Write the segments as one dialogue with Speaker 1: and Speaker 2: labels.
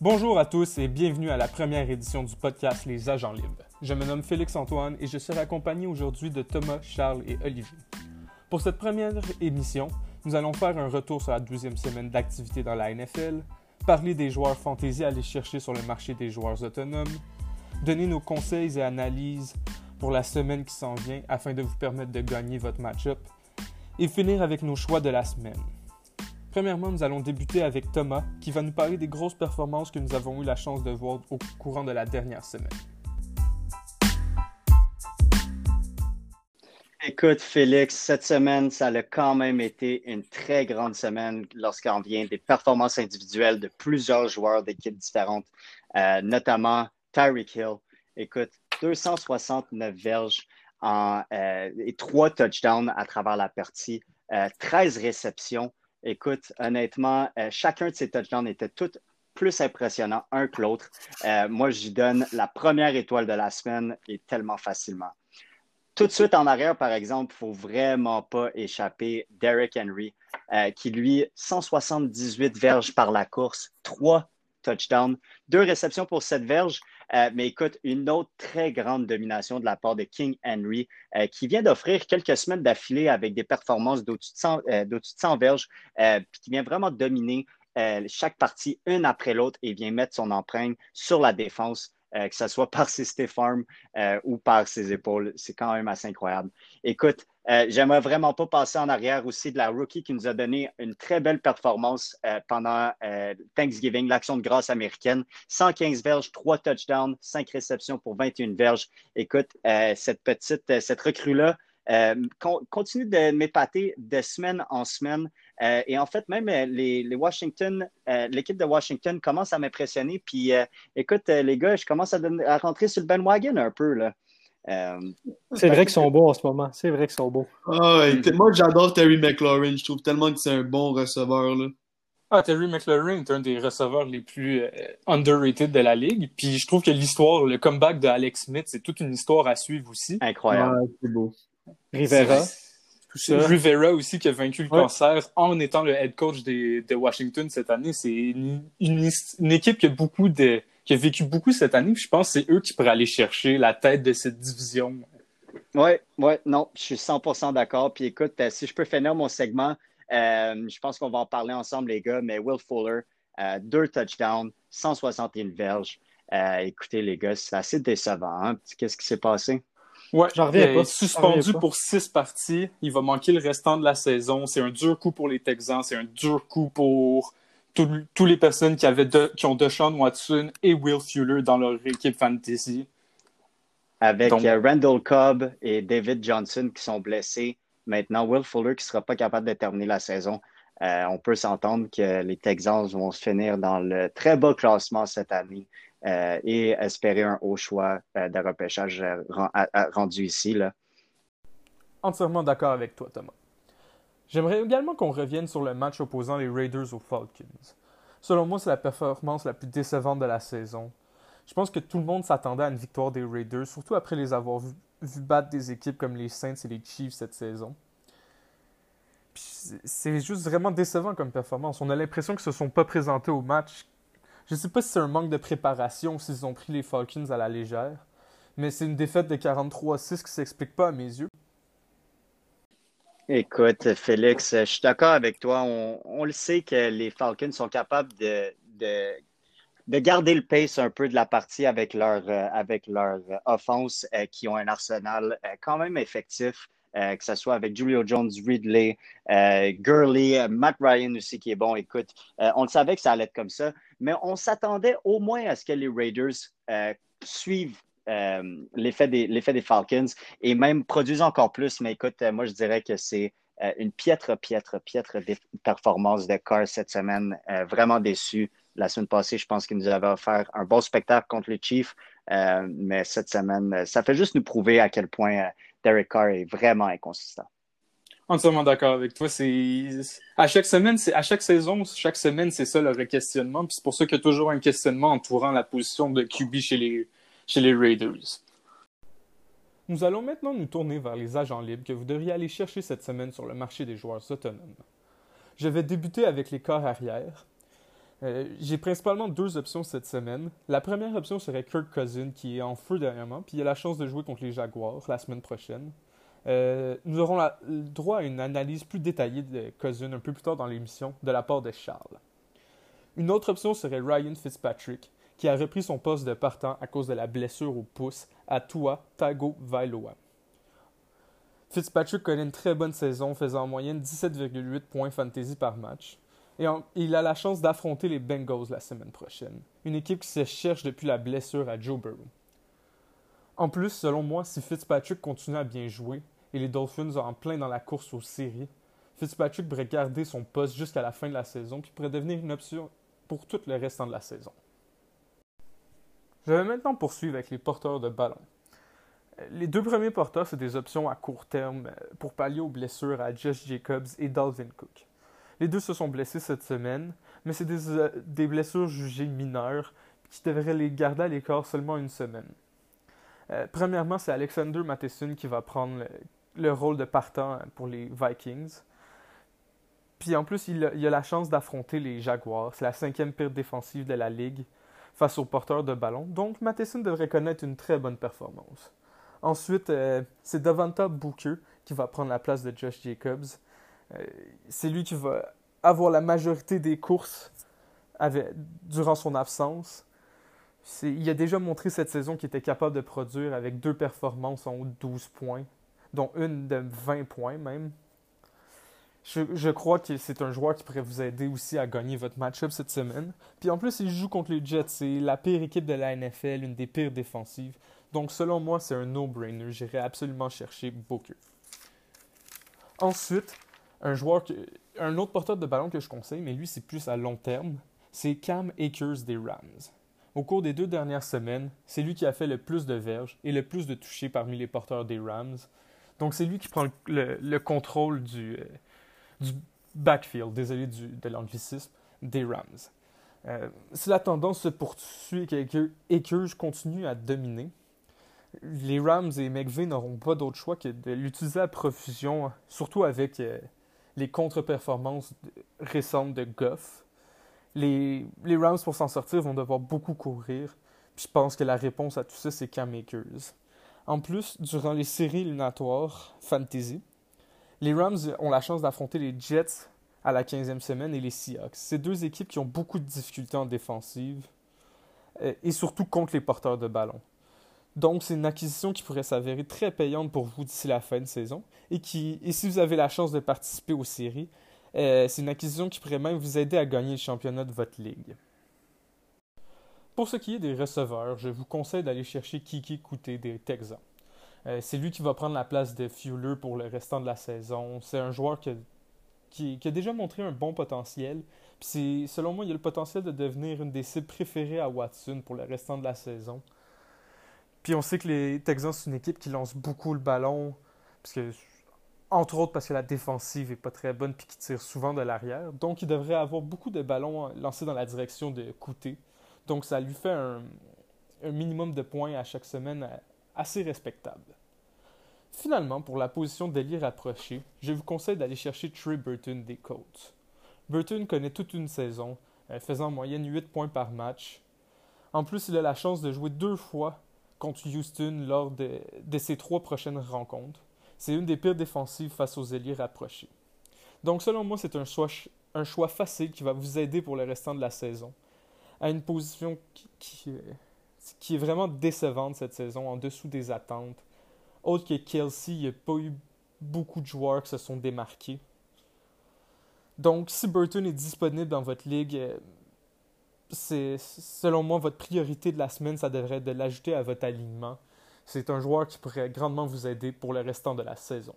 Speaker 1: Bonjour à tous et bienvenue à la première édition du podcast Les Agents Libres. Je me nomme Félix Antoine et je serai accompagné aujourd'hui de Thomas, Charles et Olivier. Pour cette première émission, nous allons faire un retour sur la douzième semaine d'activité dans la NFL, parler des joueurs fantasy à aller chercher sur le marché des joueurs autonomes, donner nos conseils et analyses pour la semaine qui s'en vient afin de vous permettre de gagner votre match-up, et finir avec nos choix de la semaine. Premièrement, nous allons débuter avec Thomas, qui va nous parler des grosses performances que nous avons eu la chance de voir au courant de la dernière semaine.
Speaker 2: Écoute, Félix, cette semaine, ça a quand même été une très grande semaine lorsqu'on vient des performances individuelles de plusieurs joueurs d'équipes différentes, euh, notamment Tyreek Hill. Écoute, 269 verges euh, et trois touchdowns à travers la partie, 13 euh, réceptions. Écoute, honnêtement, euh, chacun de ces touchdowns était tout plus impressionnant un que l'autre. Euh, moi, j'y donne la première étoile de la semaine et tellement facilement. Tout de suite en arrière, par exemple, il ne faut vraiment pas échapper Derrick Henry, euh, qui lui, 178 verges par la course, trois touchdowns, deux réceptions pour cette verge. Euh, mais écoute, une autre très grande domination de la part de King Henry, euh, qui vient d'offrir quelques semaines d'affilée avec des performances d'au-dessus de 100, euh, verges, puis qui vient vraiment dominer chaque partie une après l'autre et vient mettre son empreinte sur la défense. Que ce soit par ses stiff arms ou par ses épaules. C'est quand même assez incroyable. Écoute, euh, j'aimerais vraiment pas passer en arrière aussi de la rookie qui nous a donné une très belle performance euh, pendant euh, Thanksgiving, l'action de grâce américaine. 115 verges, 3 touchdowns, 5 réceptions pour 21 verges. Écoute, cette petite, cette recrue-là continue de m'épater de semaine en semaine. Et en fait, même les, les Washington, l'équipe de Washington commence à m'impressionner. Puis, écoute, les gars, je commence à, à, rentrer sur le bandwagon un peu. Là.
Speaker 3: Euh, c'est vrai qu'ils sont beaux en ce moment. C'est vrai qu'ils sont beaux.
Speaker 4: Ah, moi, j'adore Terry McLaurin. Je trouve tellement que c'est un bon receveur. Là.
Speaker 1: Ah, Terry McLaurin est un des receveurs les plus euh, underrated de la ligue. Puis je trouve que l'histoire, le comeback de Alex Smith, c'est toute une histoire à suivre aussi.
Speaker 2: Incroyable.
Speaker 3: c'est beau. Rivera.
Speaker 1: Rivera aussi qui a vaincu le cancer en étant le head coach des, de Washington cette année. C'est une, une, équipe qui a beaucoup de qui a vécu beaucoup cette année. je pense que c'est eux qui pourraient aller chercher la tête de cette division.
Speaker 2: Oui, oui, non, je suis 100% d'accord. Puis écoute, euh, si je peux finir mon segment, euh, je pense qu'on va en parler ensemble, les gars, mais Will Fuller, euh, deux touchdowns, 161 verges. écoutez, les gars, c'est assez décevant. Hein. Qu'est-ce qui s'est passé?
Speaker 1: Ouais, j'en reviens pas. Suspendu pour six parties. Il va manquer le restant de la saison. C'est un dur coup pour les Texans. C'est un dur coup pour tous les personnes qui, avaient qui ont Deshaun Watson et Will Fuller dans leur équipe fantasy.
Speaker 2: Avec euh, Randall Cobb et David Johnson qui sont blessés. Maintenant, Will Fuller qui ne sera pas capable de terminer la saison. Euh, on peut s'entendre que les Texans vont se finir dans le très bas classement cette année euh, et espérer un haut choix de repêchage rendu ici. Là.
Speaker 1: Entièrement d'accord avec toi, Thomas. J'aimerais également qu'on revienne sur le match opposant les Raiders aux Falcons. Selon moi, c'est la performance la plus décevante de la saison. Je pense que tout le monde s'attendait à une victoire des Raiders, surtout après les avoir vus vu battre des équipes comme les Saints et les Chiefs cette saison. C'est juste vraiment décevant comme performance. On a l'impression qu'ils ne se sont pas présentés au match. Je ne sais pas si c'est un manque de préparation ou s'ils ont pris les Falcons à la légère, mais c'est une défaite de 43-6 qui s'explique pas à mes yeux.
Speaker 2: Écoute, Félix, je suis d'accord avec toi. On, le sait que les Falcons sont capables de, de, garder le pace un peu de la partie avec leur, euh, avec leur offense, euh, qui ont un arsenal euh, quand même effectif. Que ce soit avec Julio Jones, Ridley, Gurley, Matt Ryan aussi qui est bon. Écoute, on le savait que ça allait être comme ça, mais on s'attendait au moins à ce que les Raiders suivent euh, l'effet des, Falcons et même produisent encore plus. Mais écoute, euh, moi, je dirais que c'est euh, une piètre, piètre, piètre performance de Carr cette semaine. vraiment déçu. La semaine passée, je pense qu'il nous avait offert un bon spectacle contre les Chiefs. mais cette semaine, ça fait juste nous prouver à quel point Derek Carr est vraiment inconsistant.
Speaker 1: Entièrement d'accord avec toi. C'est à chaque semaine, c'est à chaque saison, chaque semaine, c'est ça le questionnement. Puis c'est pour ça qu'il y a toujours un questionnement entourant la position de QB chez les chez les Raiders. Nous allons maintenant nous tourner vers les agents libres que vous devriez aller chercher cette semaine sur le marché des joueurs autonomes. Je vais débuter avec les corps arrière. Euh, j'ai principalement deux options cette semaine. La première option serait Kirk Cousin, qui est en feu dernièrement, puis il a la chance de jouer contre les Jaguars la semaine prochaine. Euh, nous aurons le droit à une analyse plus détaillée de Cousin un peu plus tard dans l'émission de la part de Charles. Une autre option serait Ryan Fitzpatrick, qui a repris son poste de partant à cause de la blessure au pouce à Tua Tagovailoa. Fitzpatrick connaît une très bonne saison, faisant en moyenne 17,8 points fantasy par match. Et il a la chance d'affronter les Bengals la semaine prochaine, une équipe qui se cherche depuis la blessure à Joe Burrow. En plus, selon moi, si Fitzpatrick continue à bien jouer et les Dolphins en plein dans la course aux séries, Fitzpatrick pourrait garder son poste jusqu'à la fin de la saison puis pourrait devenir une option pour tout le restant de la saison. Je vais maintenant poursuivre avec les porteurs de ballon. Les deux premiers porteurs, c'est des options à court terme pour pallier aux blessures à Josh Jacobs et Dalvin Cook. Les deux se sont blessés cette semaine, mais c'est des, euh, blessures jugées mineures qui devraient les garder à l'écart seulement une semaine. Euh, premièrement, c'est Alexander Matheson qui va prendre le, rôle de partant pour les Vikings. Puis en plus, il a, a la chance d'affronter les Jaguars. C'est la cinquième pire défensive de la ligue face aux porteurs de ballon. Donc Matheson devrait connaître une très bonne performance. Ensuite, euh, c'est Davanta Booker qui va prendre la place de Josh Jacobs. Euh, c'est lui qui va avoir la majorité des courses durant son absence. Il a déjà montré cette saison qu'il était capable de produire avec deux performances en haut de 12 points, dont une de 20 points même. Je, crois que c'est un joueur qui pourrait vous aider aussi à gagner votre match-up cette semaine. Puis en plus, il joue contre les Jets. C'est la pire équipe de la NFL, une des pires défensives. Donc, selon moi, c'est un no-brainer. J'irai absolument chercher Booker. Ensuite, un joueur un autre porteur de ballon que je conseille, mais lui, c'est plus à long terme, c'est Cam Akers des Rams. Au cours des deux dernières semaines, c'est lui qui a fait le plus de verges et le plus de touchés parmi les porteurs des Rams. Donc, c'est lui qui prend le, contrôle du, euh, du, backfield, désolé du, de l'anglicisme, des Rams. Euh, si la tendance se poursuit et que Akers continue à dominer, les Rams et McVay n'auront pas d'autre choix que de l'utiliser à profusion, surtout avec euh, les contre-performances récentes de Goff. Les, Rams, pour s'en sortir, vont devoir beaucoup courir. Je pense que la réponse à tout ça, c'est Cam Akers. En plus, durant les séries éliminatoires fantasy, les Rams ont la chance d'affronter les Jets à la 15e semaine et les Seahawks. C'est deux équipes qui ont beaucoup de difficultés en défensive euh, et surtout contre les porteurs de ballon. Donc, c'est une acquisition qui pourrait s'avérer très payante pour vous d'ici la fin de saison. Et, qui, et si vous avez la chance de participer aux séries, euh, c'est une acquisition qui pourrait même vous aider à gagner le championnat de votre ligue. Pour ce qui est des receveurs, je vous conseille d'aller chercher Kiki Kouté des Texans. Euh, c'est lui qui va prendre la place de Fuller pour le restant de la saison. C'est un joueur qui, qui, a déjà montré un bon potentiel. Puis selon moi, il a le potentiel de devenir une des cibles préférées à Watson pour le restant de la saison. Puis on sait que les Texans, c'est une équipe qui lance beaucoup le ballon, entre autres parce que la défensive est pas très bonne puis qui tire souvent de l'arrière. Donc il devrait avoir beaucoup de ballons lancés dans la direction de Couté. Donc ça lui fait un, minimum de points à chaque semaine assez respectable. Finalement, pour la position d'ailier rapproché, je vous conseille d'aller chercher Trey Burton des Colts. Burton connaît toute une saison, euh, faisant en moyenne 8 points par match. En plus, il a la chance de jouer deux fois contre Houston lors de, ses trois prochaines rencontres. C'est une des pires défensives face aux ailiers rapprochés. Donc, selon moi, c'est un choix, facile qui va vous aider pour le restant de la saison. À une position qui, qui, est vraiment décevante cette saison, en dessous des attentes. Autre que Kelsey, il n'y a pas eu beaucoup de joueurs qui se sont démarqués. Donc, si Burton est disponible dans votre ligue, euh, c'est selon moi votre priorité de la semaine, ça devrait être de l'ajouter à votre alignement. C'est un joueur qui pourrait grandement vous aider pour le restant de la saison.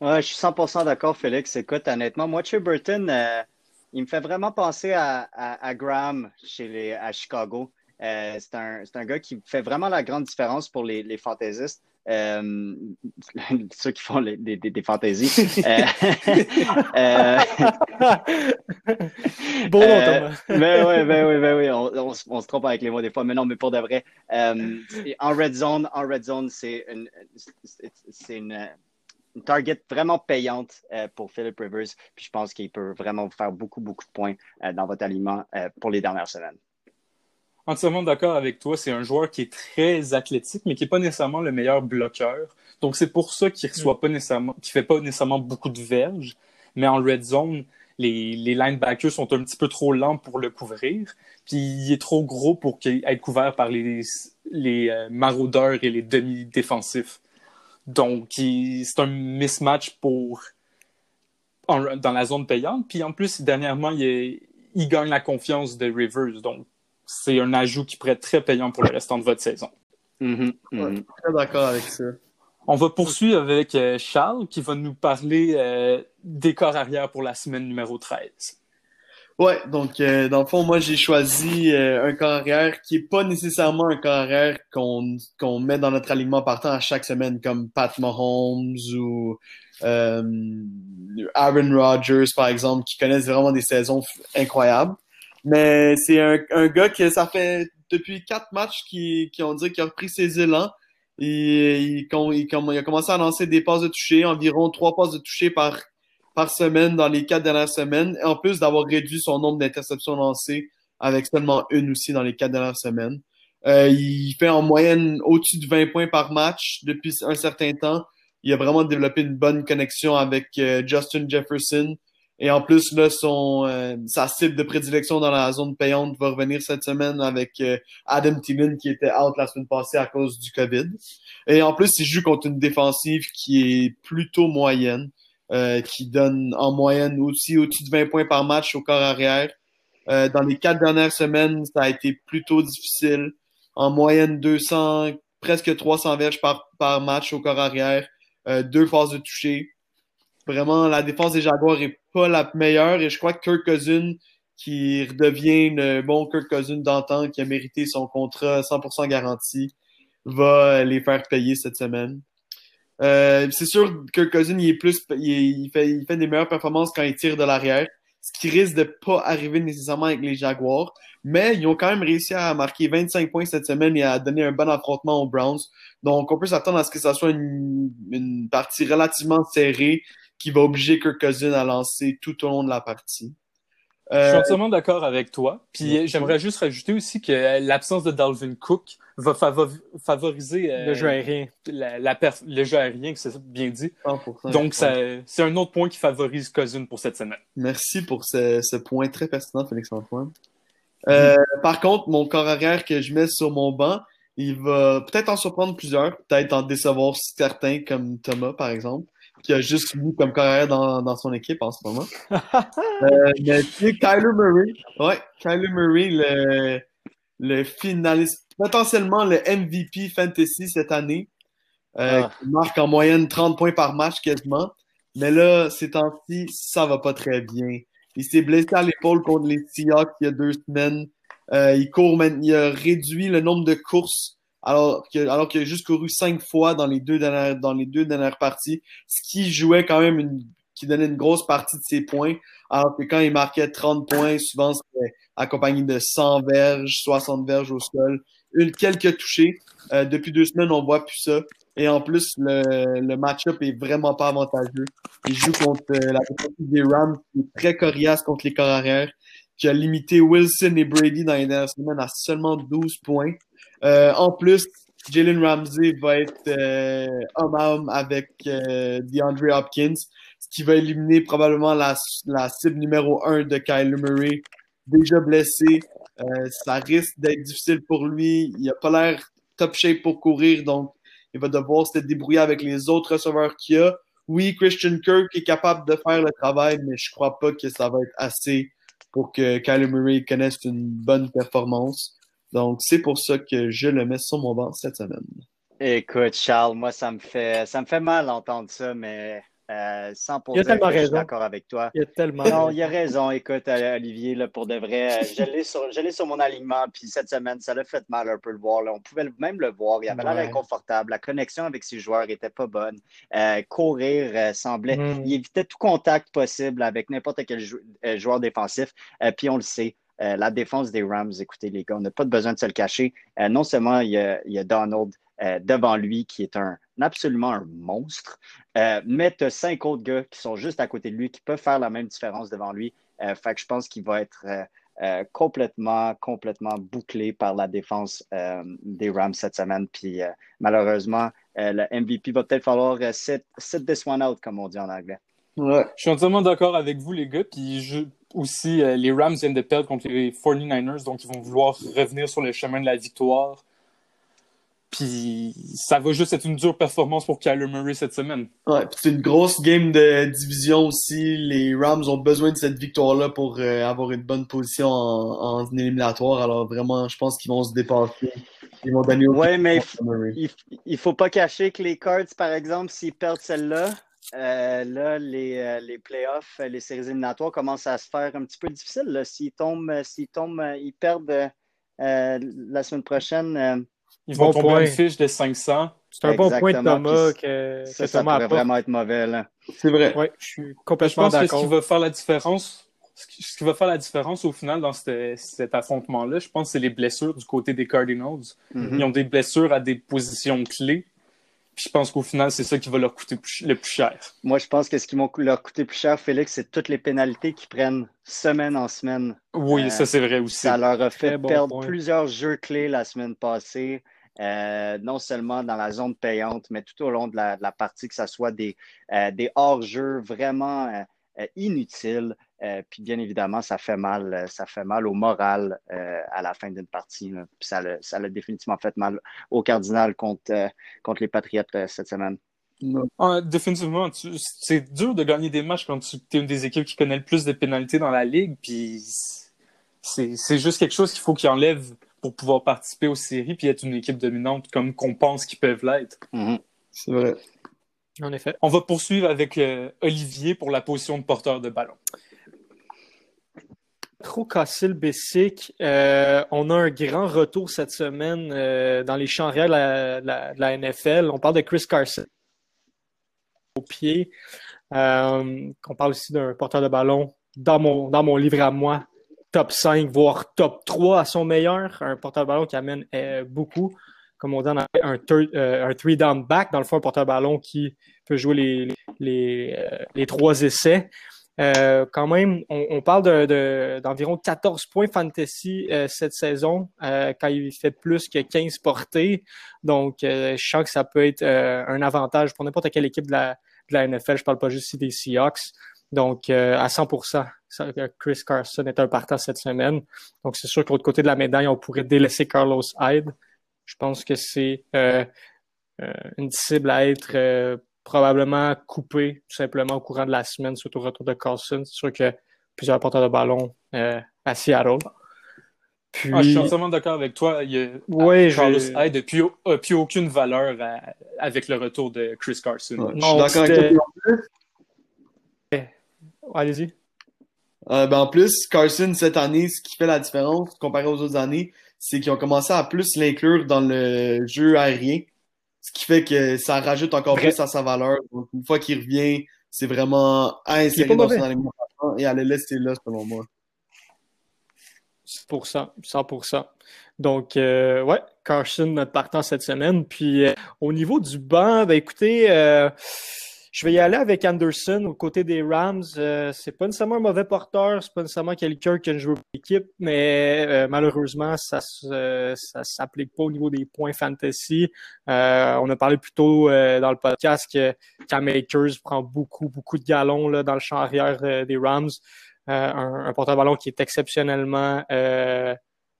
Speaker 2: Ouais, je suis 100% d'accord, Félix. Écoute, honnêtement, moi, Trey Burton, euh, il me fait vraiment penser à, Graham chez à Chicago. Euh, c'est un, un, gars qui fait vraiment la grande différence pour les, les fantaisistes. Euh, ceux qui font des, des, des fantaisies. euh, euh, bon, euh, ben oui, ben oui, ben oui, on, on, on, se trompe avec les mots des fois, mais non, mais pour de vrai. Euh, en red zone, en red zone, c'est une, c'est une une target vraiment payante pour Philip Rivers. Puis je pense qu'il peut vraiment vous faire beaucoup, beaucoup de points dans votre aliment pour les dernières semaines.
Speaker 1: Entièrement d'accord avec toi. C'est un joueur qui est très athlétique, mais qui n'est pas nécessairement le meilleur bloqueur. Donc c'est pour ça qu'il reçoit mm. pas nécessairement, qu'il fait pas nécessairement beaucoup de verges. Mais en red zone, les, les linebackers sont un petit peu trop lents pour le couvrir. Puis il est trop gros pour être couvert par les, les euh, maraudeurs et les demi-défensifs. Donc c'est un mismatch pour dans la zone payante. Puis en plus, dernièrement, il, il gagne la confiance de Rivers. Donc c'est un ajout qui pourrait être très payant pour le restant de votre saison.
Speaker 2: Mm-hmm, mm-hmm.
Speaker 4: très d'accord avec ça.
Speaker 1: On va poursuivre avec euh, Charles qui va nous parler euh, des corps arrière pour la semaine numéro 13.
Speaker 4: Ouais, donc euh, dans le fond, moi j'ai choisi un corps arrière qui est pas nécessairement un corps arrière qu'on qu'on met dans notre alignement partant à chaque semaine, comme Pat Mahomes ou Aaron Rodgers par exemple, qui connaissent vraiment des saisons incroyables. Mais c'est un, un, gars qui, ça fait depuis quatre matchs qui, qui ont dit qu'il a repris ses élans. Et, il, il, il, a commencé à lancer des passes de toucher, environ trois passes de toucher par, par semaine dans les quatre dernières semaines. en plus d'avoir réduit son nombre d'interceptions lancées avec seulement une aussi dans les quatre dernières semaines. Euh, il fait en moyenne au-dessus de 20 points par match depuis un certain temps. Il a vraiment développé une bonne connexion avec euh, Justin Jefferson. Et en plus, là, son, euh, sa cible de prédilection dans la zone payante va revenir cette semaine avec euh, Adam Thielen qui était out la semaine passée à cause du COVID. Et en plus, il joue contre une défensive qui est plutôt moyenne, euh, qui donne en moyenne aussi au-dessus de 20 points par match au corps arrière. dans les quatre dernières semaines, ça a été plutôt difficile. En moyenne, 200, presque 300 verges par, par match au corps arrière, deux phases de toucher. Vraiment, la défense des Jaguars est pas la meilleure et je crois que Kirk Cousin, qui redevient le bon Kirk Cousin d'antan, qui a mérité son contrat 100% garanti, va les faire payer cette semaine. Euh, c'est sûr que Kirk Cousin, il est plus, il, fait, il fait des meilleures performances quand il tire de l'arrière, ce qui risque de pas arriver nécessairement avec les Jaguars. Mais ils ont quand même réussi à marquer 25 points cette semaine et à donner un bon affrontement aux Browns. Donc, on peut s'attendre à ce que ça soit une partie relativement serrée qui va obliger Kirk Cousin à lancer tout au long de la partie.
Speaker 1: je suis euh, entièrement d'accord avec toi. Puis j'aimerais juste rajouter aussi que l'absence de Dalvin Cook va favoriser
Speaker 3: euh, le jeu aérien.
Speaker 1: La, le jeu aérien, c'est bien dit. Donc c'est un autre point qui favorise Cousin pour cette semaine.
Speaker 4: Merci pour ce, point très pertinent, Félix-Antoine. Euh, par contre, mon corps arrière que je mets sur mon banc, il va peut-être en surprendre plusieurs, peut-être en décevoir certains, comme Thomas, par exemple qui a juste lui comme carrière dans, dans son équipe en ce moment. euh, mais tu Kyler Murray, ouais, Kyler Murray, le, le finaliste, potentiellement le MVP Fantasy cette année, euh, ah. qui marque en moyenne 30 points par match quasiment. Mais là, ces temps-ci, ça va pas très bien. Il s'est blessé à l'épaule contre les Seahawks il y a deux semaines. Euh, il court, il a réduit le nombre de courses alors qu'il alors a juste couru cinq fois dans les deux dernières, dans les deux dernières parties, ce qui jouait quand même une, qui donnait une grosse partie de ses points. Alors que quand il marquait 30 points, souvent c'était accompagné de 100 verges, 60 verges au sol, une, quelques touchés. Euh, depuis deux semaines, on voit plus ça. Et en plus, le, le match-up est vraiment pas avantageux. Il joue contre euh, la défense des Rams, qui est très coriace contre les corps arrière, qui a limité Wilson et Brady dans les dernières semaines à seulement 12 points. Euh, en plus, Jalen Ramsey va être euh, homme à homme avec euh, DeAndre Hopkins, ce qui va éliminer probablement la, cible numéro un de Kyle Murray, déjà blessé. ça risque d'être difficile pour lui. Il n'a pas l'air top shape pour courir, donc il va devoir se débrouiller avec les autres receveurs qu'il a. Oui, Christian Kirk est capable de faire le travail, mais je crois pas que ça va être assez pour que Kyle Murray connaisse une bonne performance. Donc, c'est pour ça que je le mets sur mon banc cette semaine.
Speaker 2: Écoute, Charles, moi, ça me fait, ça me fait mal d'entendre ça, mais euh, sans
Speaker 3: pour il a
Speaker 2: je
Speaker 3: suis
Speaker 2: d'accord avec toi.
Speaker 3: Il a tellement
Speaker 2: Non, il a raison. Écoute, euh, Olivier, là, pour de vrai, euh, je l'ai sur, sur, mon alignement, puis cette semaine, ça l'a fait mal un peu le voir. On pouvait même le voir. Il avait l'air inconfortable. La connexion avec ses joueurs n'était pas bonne. courir semblait. Hmm. Il évitait tout contact possible avec n'importe quel joueur défensif. puis on le sait, euh, la défense des Rams, écoutez, les gars, on n'a pas besoin de se le cacher. Euh, non seulement il y a, Donald euh, devant lui qui est un absolument un monstre. Mais tu as cinq autres gars qui sont juste à côté de lui, qui peuvent faire la même différence devant lui. Fait que je pense qu'il va être complètement, complètement bouclé par la défense des Rams cette semaine. Puis malheureusement, le MVP va peut-être falloir sit, sit, this one out, comme on dit en anglais.
Speaker 1: Je suis entièrement d'accord avec vous, les gars. Puis je, aussi, les Rams viennent de perdre contre les 49ers, donc ils vont vouloir revenir sur le chemin de la victoire. Puis ça va juste être une dure performance pour Kyler Murray cette semaine.
Speaker 4: Ouais, puis c'est une grosse game de division aussi. Les Rams ont besoin de cette victoire-là pour euh, avoir une bonne position en, en, éliminatoire. Alors vraiment, je pense qu'ils vont se dépasser. Ils vont donner
Speaker 2: Ouais, mais il, il, faut pas cacher que les Cards, par exemple, s'ils perdent celle-là, euh, là, les, euh, les playoffs, les séries éliminatoires commencent à se faire un petit peu difficile. S'ils tombent, s'ils tombent, ils perdent la semaine prochaine
Speaker 1: ils vont tomber point. une fiche de 500.
Speaker 3: C'est un bon point de Thomas que,
Speaker 2: ça, ça pourrait vraiment être mauvais.
Speaker 4: C'est vrai.
Speaker 3: Je suis complètement d'accord. Je pense
Speaker 1: que ce qui va faire la différence, ce qui va faire la différence au final dans cet affrontement-là, je pense que c'est les blessures du côté des Cardinals. Mm-hmm. Ils ont des blessures à des positions clés. Puis je pense qu'au final, c'est ça qui va leur coûter le plus cher.
Speaker 2: Moi, je pense que ce qui va leur coûter plus cher, Félix, c'est toutes les pénalités qu'ils prennent semaine en semaine.
Speaker 1: Oui, ça c'est vrai aussi.
Speaker 2: Ça leur a fait perdre plusieurs jeux clés la semaine passée. Euh, non seulement dans la zone payante, mais tout au long de la, partie, que ce soit des, euh, des hors-jeux vraiment euh, puis bien évidemment, ça fait mal, ça fait mal au moral à la fin d'une partie. Puis ça l'a définitivement fait mal au Cardinal contre, contre les Patriotes cette semaine.
Speaker 1: Ah, définitivement, c'est dur de gagner des matchs quand tu es une des équipes qui connaît le plus de pénalités dans la ligue. Puis c'est juste quelque chose qu'il faut qu'il enlève pour pouvoir participer aux séries puis être une équipe dominante comme qu'on pense qu'ils peuvent l'être.
Speaker 2: Mm-hmm.
Speaker 4: C'est vrai.
Speaker 3: En effet.
Speaker 1: On va poursuivre avec euh, Olivier pour la position de porteur de ballon.
Speaker 3: Trop cassé le Bessic. Euh, on a un grand retour cette semaine euh, dans les champs réels de la, NFL. On parle de Chris Carson au pied. on parle aussi d'un porteur de ballon dans mon, livre à moi, top 5, voire top 3 à son meilleur. Un porteur-ballon qui amène euh, beaucoup. Comme on dit, a un, euh, un three down back, dans le fond, un porteur-ballon qui peut jouer les, les, euh, les trois essais. Quand même, on, parle d'environ de, 14 points fantasy cette saison, quand il fait plus que 15 portées. Donc, je sens que ça peut être un avantage pour n'importe quelle équipe de la, de la NFL. Je parle pas juste ici des Seahawks. Donc, euh, à 100% Chris Carson est un partant cette semaine. Donc, c'est sûr que l'autre côté de la médaille, on pourrait délaisser Carlos Hyde. Je pense que c'est euh, euh, une cible à être probablement coupée tout simplement au courant de la semaine, surtout au retour de Carson. C'est sûr que plusieurs porteurs de ballon à Seattle.
Speaker 1: Puis... Ah, je suis entièrement d'accord avec toi. Il y a, Carlos Hyde n'a plus, aucune valeur avec le retour de Chris Carson.
Speaker 4: je suis d'accord avec toi.
Speaker 3: Allez-y.
Speaker 4: Euh, ben en plus, Carson, cette année, ce qui fait la différence comparé aux autres années, c'est qu'ils ont commencé à plus l'inclure dans le jeu aérien. Ce qui fait que ça rajoute encore plus à sa valeur. Donc, une fois qu'il revient, c'est vraiment à insérer dans son alimentation et à le laisser là, selon moi.
Speaker 3: 100%, 100%. Donc, euh, ouais, Carson partant cette semaine. Puis, euh, au niveau du banc, ben écoutez, euh, je vais y aller avec Anderson au côté des Rams. Euh, c'est pas nécessairement un mauvais porteur, c'est pas nécessairement quelqu'un qui a joué pour l'équipe, mais euh, malheureusement, ça ne s'applique pas au niveau des points fantasy. Euh, on a parlé plus tôt dans le podcast que Cam Akers prend beaucoup, beaucoup de galons là, dans le champ arrière des Rams. un, un porteur-ballon qui est exceptionnellement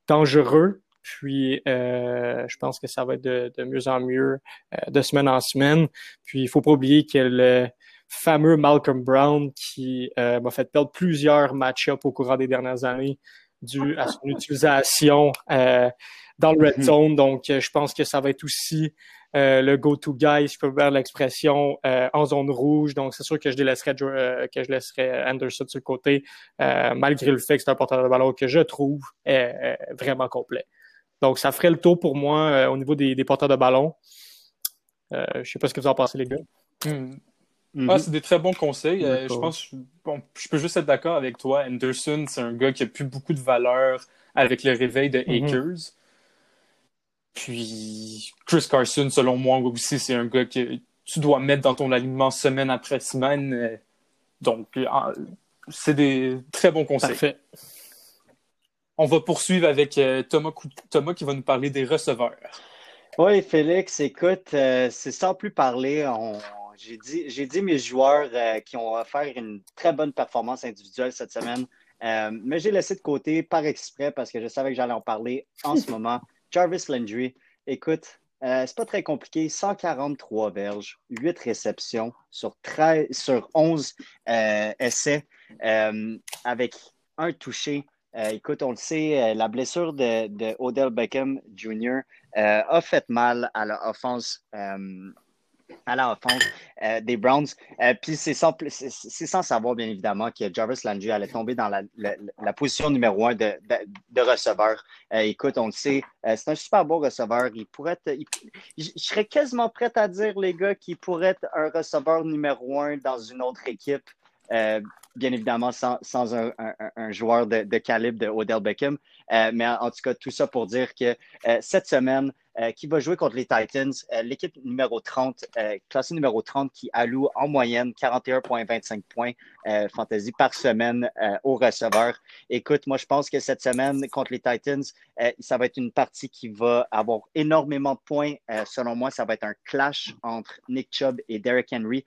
Speaker 3: dangereux. Puis, euh, je pense que ça va être de, mieux en mieux euh, de semaine en semaine. Puis, il faut pas oublier que le fameux Malcolm Brown qui euh, m'a fait perdre plusieurs match-ups au courant des dernières années dû à son utilisation dans le red mhm. zone. Donc, je pense que ça va être aussi le go-to guy, si je peux faire l'expression, en zone rouge. Donc, c'est sûr que je laisserai que je laisserai Anderson sur le côté, malgré le fait que c'est un porteur de ballon que je trouve vraiment complet. Donc, ça ferait le tour pour moi euh, au niveau des, porteurs de ballon. Euh, je ne sais pas ce que vous en pensez, les gars.
Speaker 1: Hmm. Ah, c'est des très bons conseils. Euh, je pense bon, je peux juste être d'accord avec toi. Anderson, c'est un gars qui a plus beaucoup de valeur avec le réveil de mhm. Akers. Puis Chris Carson, selon moi aussi, c'est un gars que tu dois mettre dans ton alignement semaine après semaine. Donc, c'est des très bons conseils.
Speaker 3: Parfait.
Speaker 1: On va poursuivre avec Thomas, Thomas qui va nous parler des receveurs.
Speaker 2: Oui, Félix, écoute, c'est sans plus parler. On, j'ai dit, j'ai dit mes joueurs euh, qui ont offert une très bonne performance individuelle cette semaine, euh, mais j'ai laissé de côté par exprès parce que je savais que j'allais en parler en ce moment. Jarvis Landry, écoute, euh, c'est pas très compliqué. 143 verges, 8 réceptions sur, 13, sur 11 essais avec un touché. Écoute, on le sait, la blessure de, de, Odell Beckham Jr. a fait mal à l'offense à la offense euh, des Browns. Euh, puis c'est sans, savoir, bien évidemment, que Jarvis Landry allait tomber dans la, la, position numéro un de, receveur. Euh, écoute, on le sait, c'est un super beau receveur. Il pourrait être, je serais quasiment prêt à dire, les gars, qu'il pourrait être un receveur numéro un dans une autre équipe. Bien évidemment, sans, un, joueur de, calibre de Odell Beckham. mais en, en, tout cas, tout ça pour dire que cette semaine, euh, qui va jouer contre les Titans. Euh, l'équipe numéro 30, euh, classée numéro 30, qui alloue en moyenne 41,25 points fantasy par semaine aux receveurs. Écoute, moi, je pense que cette semaine contre les Titans, ça va être une partie qui va avoir énormément de points. selon moi, ça va être un clash entre Nick Chubb et Derrick Henry.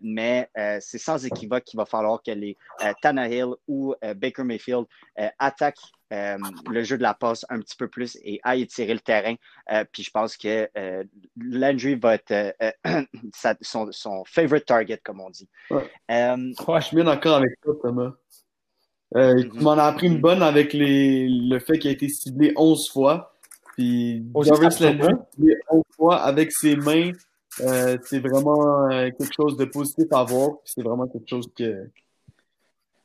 Speaker 2: mais c'est sans équivoque qu'il va falloir que les Tannehill ou Baker Mayfield attaquent euh, le jeu de la passe un petit peu plus et à étirer le terrain. Euh, puis je pense que euh, Landry va être son, son, favorite target, comme on dit.
Speaker 4: je suis bien d'accord avec toi, Thomas. Mm-hmm. Tu m'en as appris une bonne avec les, le fait qu'il a été ciblé 11 fois. Puis Jarvis Landry, ciblé 11 fois avec ses mains, c'est vraiment quelque chose de positif à voir. C'est vraiment quelque chose que,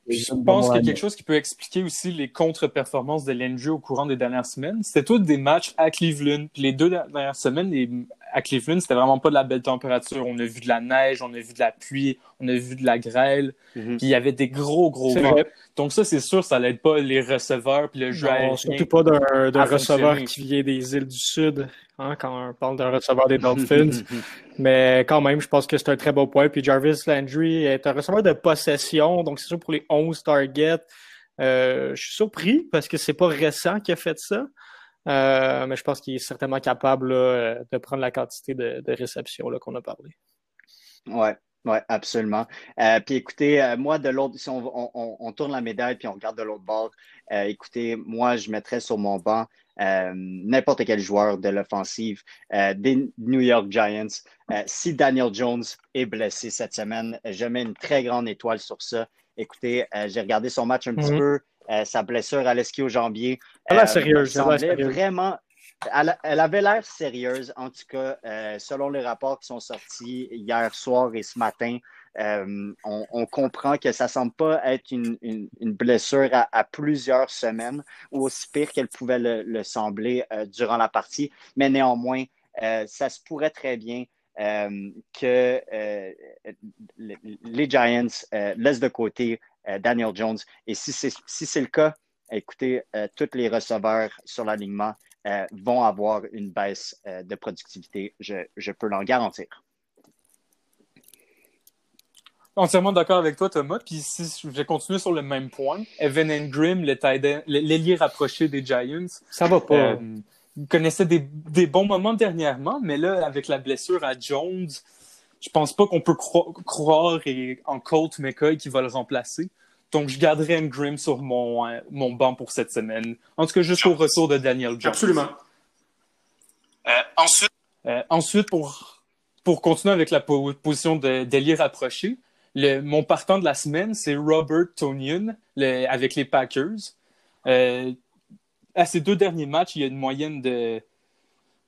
Speaker 1: je pense qu'il y a quelque chose qui peut expliquer aussi les contre-performances de l'NG au courant des dernières semaines. C'était tous des matchs à Cleveland. Puis les deux dernières semaines, les... à Cleveland, c'était vraiment pas de la belle température. On a vu de la neige, on a vu de la pluie, on a vu de la grêle. Mhm. Puis il y avait des gros, gros vents. Donc ça, c'est sûr, ça n'aide pas les receveurs puis le jeu
Speaker 3: Surtout pas d'un receveur qui vient des îles du Sud. Hein, quand on parle d'un receveur des Dolphins. Mais quand même, je pense que c'est un très beau point. Puis Jarvis Landry est un receveur de possession, donc c'est sûr pour les 11 targets. Euh, je suis surpris parce que c'est pas récent qu'il a fait ça. Euh, mais je pense qu'il est certainement capable de prendre la quantité de, de réceptions qu'on a parlé.
Speaker 2: Ouais, oui, absolument. Euh, puis écoutez, moi, de l'autre, si on, tourne la médaille puis on regarde de l'autre bord, écoutez, moi, je mettrais sur mon banc euh, n'importe quel joueur de l'offensive euh, des New York Giants. Euh, si Daniel Jones est blessé cette semaine, je mets une très grande étoile sur ça. Écoutez, j'ai regardé son match un petit mhm. Peu, sa blessure à l'esquio-jambier.
Speaker 3: Elle a sérieuse.
Speaker 2: Vraiment, elle, elle, avait l'air sérieuse, en tout cas, selon les rapports qui sont sortis hier soir et ce matin. Euh, on, comprend que ça ne semble pas être une, blessure à, plusieurs semaines, ou aussi pire qu'elle pouvait le, sembler euh, durant la partie. Mais néanmoins, euh, ça se pourrait très bien que les Giants laissent de côté Daniel Jones. Et si c'est si le cas, écoutez, tous les receveurs sur l'alignement vont avoir une baisse de productivité. je peux l'en garantir.
Speaker 1: Entièrement d'accord avec toi, Thomas. Puis si je vais continuer sur le même point, Evan Engram, l'ailier rapproché des Giants,
Speaker 3: ça va pas.
Speaker 1: Il connaissait des, des, bons moments dernièrement, mais là, avec la blessure à Jones, je pense pas qu'on peut croire et, en Colt McCoy qui va le remplacer. Donc, je garderai Engram sur mon, euh, mon banc pour cette semaine. En tout cas, jusqu'au retour de Daniel Jones.
Speaker 5: Absolument.
Speaker 1: Euh, ensuite, euh, ensuite pour, pour continuer avec la position d'ailier rapproché, le, mon partant de la semaine, c'est Robert Tonian avec les Packers. Euh, à ses deux derniers matchs, il y a une moyenne de,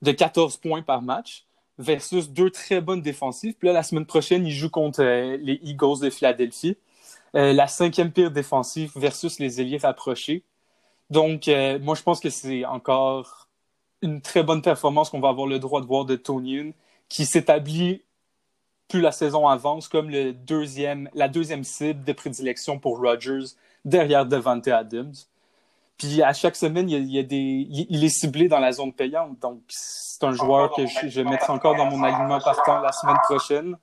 Speaker 1: de 14 points par match versus deux très bonnes défensives. Puis là, la semaine prochaine, il joue contre euh, les Eagles de Philadelphie. Euh, la cinquième pire défensive versus les ailiers rapprochés. Donc, moi, je pense que c'est encore une très bonne performance qu'on va avoir le droit de voir de Tony qui s'établit plus la saison avance, comme le deuxième, la deuxième cible de prédilection pour Rodgers derrière Devante Adams. Puis à chaque semaine, il, y a, des, il, est ciblé dans la zone payante. Donc, c'est un joueur que je, mettrai encore dans mon alignement partant la semaine prochaine.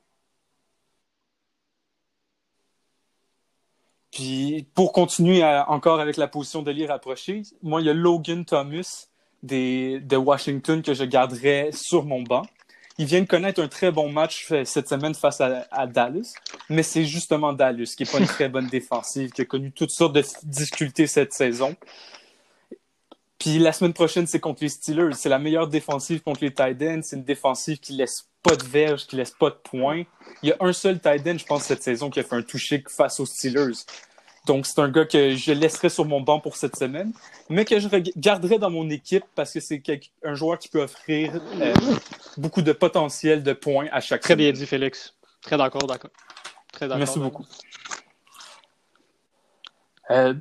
Speaker 1: Puis pour continuer encore avec la position de l'y rapprocher, moi, il y a Logan Thomas des, de Washington que je garderai sur mon banc. Il vient de connaître un très bon match cette semaine face à, Dallas, mais c'est justement Dallas qui n'est pas une très bonne défensive, qui a connu toutes sortes de difficultés cette saison. Puis la semaine prochaine, c'est contre les Steelers. C'est la meilleure défensive contre les tight ends. C'est une défensive qui laisse pas de verge, qui laisse pas de points. Il y a un seul tight end, je pense, cette saison qui a fait un toucher face aux Steelers. Donc, c'est un gars que je laisserai sur mon banc pour cette semaine, mais que je garderai dans mon équipe parce que c'est un joueur qui peut offrir euh, beaucoup de potentiel de points à chaque
Speaker 3: Très bien dit, Félix. Très d'accord, d'accord.
Speaker 1: Très d'accord. Merci beaucoup. Euh,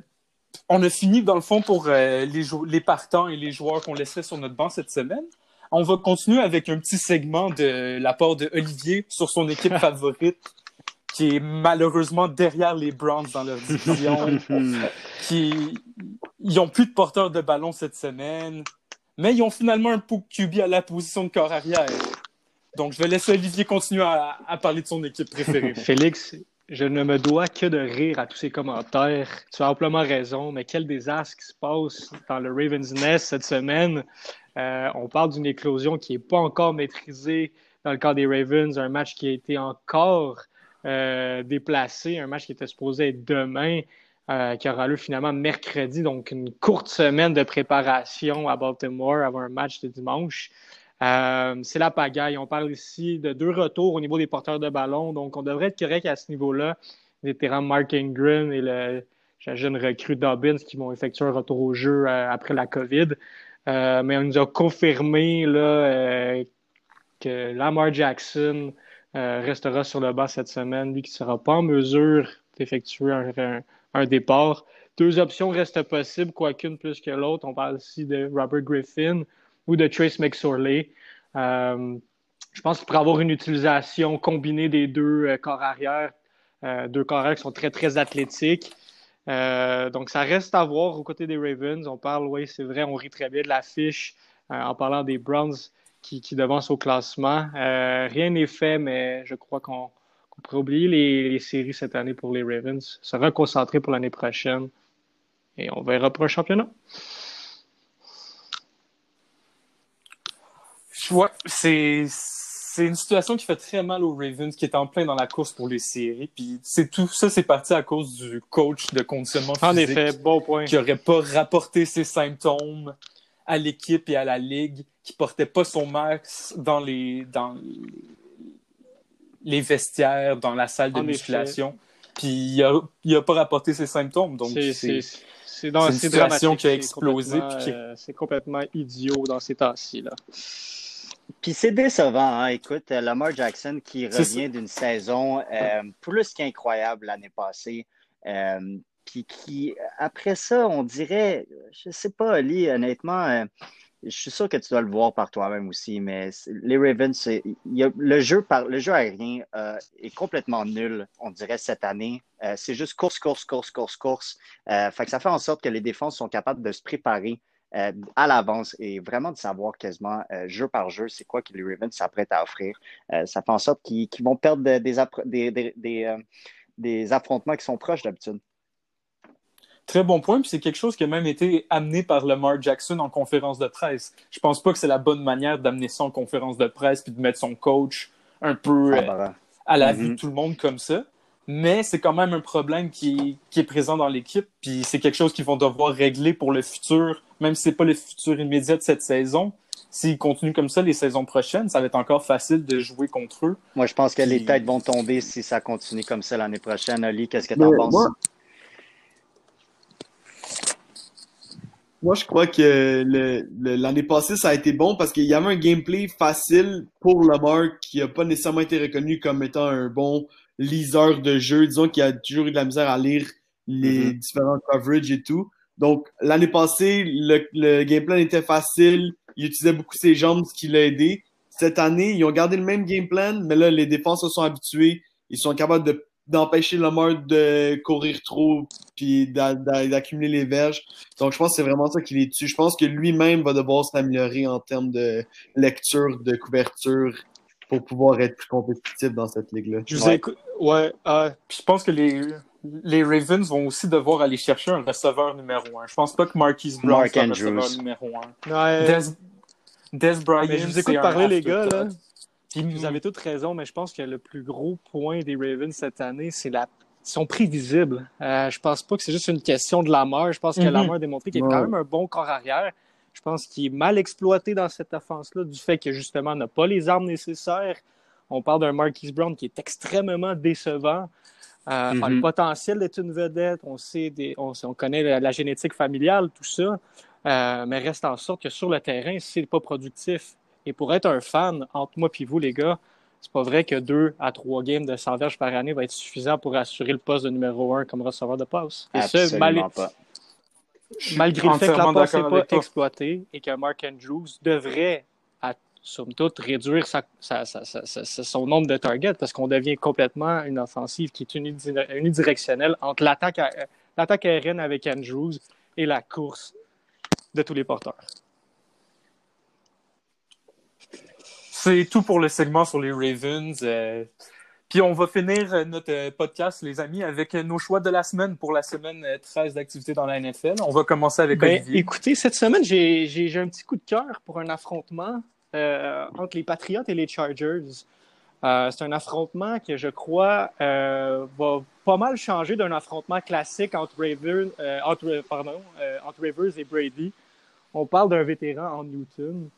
Speaker 1: on a fini, dans le fond, pour euh, les, les partants et les joueurs qu'on laisserait sur notre banc cette semaine. On va continuer avec un petit segment de la part de Olivier sur son équipe favorite, qui est malheureusement derrière les Browns dans leur division, qui ils ont plus de porteurs de ballon cette semaine, mais ils ont finalement un QB à la position de corps arrière. Donc, je vais laisser Olivier continuer à, à parler de son équipe préférée.
Speaker 3: Félix, je ne me dois que de rire à tous ces commentaires. Tu as amplement raison, mais quel désastre qui se passe dans le Ravens Nest cette semaine. Euh, on parle d'une éclosion qui n'est pas encore maîtrisée dans le cas des Ravens, un match qui a été encore euh, déplacé, un match qui était supposé être demain, euh, qui aura lieu finalement mercredi, donc une courte semaine de préparation à Baltimore avant un match de dimanche. c'est la pagaille. On parle ici de deux retours au niveau des porteurs de ballon, donc on devrait être correct à ce niveau-là. Terrains Mark Ingram et le jeune recrue Dobbins qui vont effectuer un retour au jeu après la COVID. Euh, mais on nous a confirmé là, euh, que Lamar Jackson euh, restera sur le banc cette semaine, lui qui ne sera pas en mesure d'effectuer un, départ. Deux options restent possibles, quoiqu'une plus que l'autre. On parle ici de Robert Griffin ou de Trace McSorley. je pense qu'il pourrait avoir une utilisation combinée des deux corps arrière, deux corps arrière qui sont très, très athlétiques. Euh, donc, ça reste à voir aux côtés des Ravens. On parle, oui, c'est vrai, on rit très bien de l'affiche euh, en parlant des Browns qui, qui devancent au classement. Euh, rien n'est fait, mais je crois qu'on pourrait oublier les, séries cette année pour les Ravens, se reconcentrer pour l'année prochaine et on verra pour un championnat.
Speaker 1: vois, c'est c'est une situation qui fait très mal aux Ravens, qui est en plein dans la course pour les séries. Puis c'est tout ça, c'est parti à cause du coach de conditionnement physique.
Speaker 3: En effet, bon point.
Speaker 1: Qui n'aurait pas rapporté ses symptômes à l'équipe et à la ligue, qui portait pas son max dans les dans les vestiaires, dans la salle de musculation. Puis il a, il a pas rapporté ses symptômes. Donc c'est une situation qui a explosé.
Speaker 3: Euh, c'est complètement idiot dans ces temps-ci là.
Speaker 2: Puis c'est décevant, hein? écoute, euh, Lamar Jackson qui revient d'une saison euh, plus qu'incroyable l'année passée. Euh, puis qui, après ça, on dirait, je sais pas, Ali, honnêtement, je suis sûr que tu dois le voir par toi-même aussi, mais les Ravens, le, jeu par, le jeu aérien est complètement nul, on dirait, cette année. c'est juste course, course, course, course, course. fait que ça fait en sorte que les défenses sont capables de se préparer euh, à l'avance et vraiment de savoir quasiment euh, jeu par jeu c'est quoi que les Ravens s'apprêtent à offrir. Euh, ça fait en sorte qu'ils vont perdre des, affrontements qui sont proches d'habitude.
Speaker 1: Très bon point, puis c'est quelque chose qui a même été amené par Lamar Jackson en conférence de presse. Je pense pas que c'est la bonne manière d'amener ça en conférence de presse puis de mettre son coach un peu ah, bah, à la vue de mm-hmm. tout le monde comme ça mais c'est quand même un problème qui, est présent dans l'équipe, puis c'est quelque chose qu'ils vont devoir régler pour le futur, même si c'est pas le futur immédiat de cette saison. S'ils continuent comme ça les saisons prochaines, ça va être encore facile de jouer contre eux.
Speaker 2: Moi, je pense que les têtes vont tomber si ça continue comme ça l'année prochaine. Ali, qu'est-ce que tu en penses?
Speaker 4: Moi... je crois que l'année passée, ça a été bon parce qu'il y avait un gameplay facile pour Lamar qui n'a pas nécessairement été reconnu comme étant un bon liseur de jeu, disons qu'il a toujours eu de la misère à lire les mm-hmm. différents coverages et tout. Donc, l'année passée, le, le game plan était facile. Il utilisait beaucoup ses jambes, ce qui l'a aidé. Cette année, ils ont gardé le même game plan, mais là, les défenses se sont habitués. Ils sont capables de d'empêcher Lamar de courir trop puis d'accumuler les verges. Donc, je pense que c'est vraiment ça qui les tue. Je pense que lui-même va devoir s'améliorer en termes de lecture, de couverture pour pouvoir être plus compétitif dans cette ligue-là.
Speaker 1: Je vous ouais. ouais euh, je pense que les, les Ravens vont aussi devoir aller chercher un receveur numéro un. Je pense pas que Marquise Brown soit un receveur numéro un. Ouais. Des, Des Bryant,
Speaker 3: je vous écoute parler, les gars, là. Vous avez toutes raison, mais je pense que le plus gros point des Ravens cette année, c'est la ils sont prévisibles. Euh, je pense pas que c'est juste une question de la mort. Je pense que mm -hmm. Lamar a démontré qu'il est quand même un bon corps arrière. Je pense qu'il est mal exploité dans cette offense-là du fait que justement n'a pas les armes nécessaires. On parle d'un Marquise Brown qui est extrêmement décevant. Euh, mm -hmm. Le potentiel d'être une vedette, on sait, des, on, on, connaît la, la, génétique familiale, tout ça, euh, mais reste en sorte que sur le terrain, c'est pas productif. Et pour être un fan, entre moi et vous, les gars, c'est pas vrai que deux à trois games de 100 verges par année va être suffisant pour assurer le poste de numéro un comme receveur de passe.
Speaker 2: Et Absolument ce, mal... pas.
Speaker 3: Malgré le fait que la passe n'est pas exploitée et que Mark Andrews devrait, à, somme toute, réduire sa, sa, sa, son nombre de targets parce qu'on devient complètement une offensive qui est unidirectionnelle entre l'attaque aérienne avec Andrews et la course de tous les porteurs.
Speaker 1: C'est tout pour le segment sur les Ravens. Euh, puis on va finir euh, notre euh, podcast, les amis, avec nos choix de la semaine pour la semaine 13 d'activité dans la NFL. On va commencer avec
Speaker 3: ben,
Speaker 1: Olivier.
Speaker 3: Écoutez, cette semaine, j'ai un petit coup de cœur pour un affrontement euh, entre les Patriots et les Chargers. Euh, C'est un affrontement que je crois euh, va pas mal changer d'un affrontement classique entre, Raven, entre, pardon, entre Rivers et Brady. On parle d'un vétéran en Newton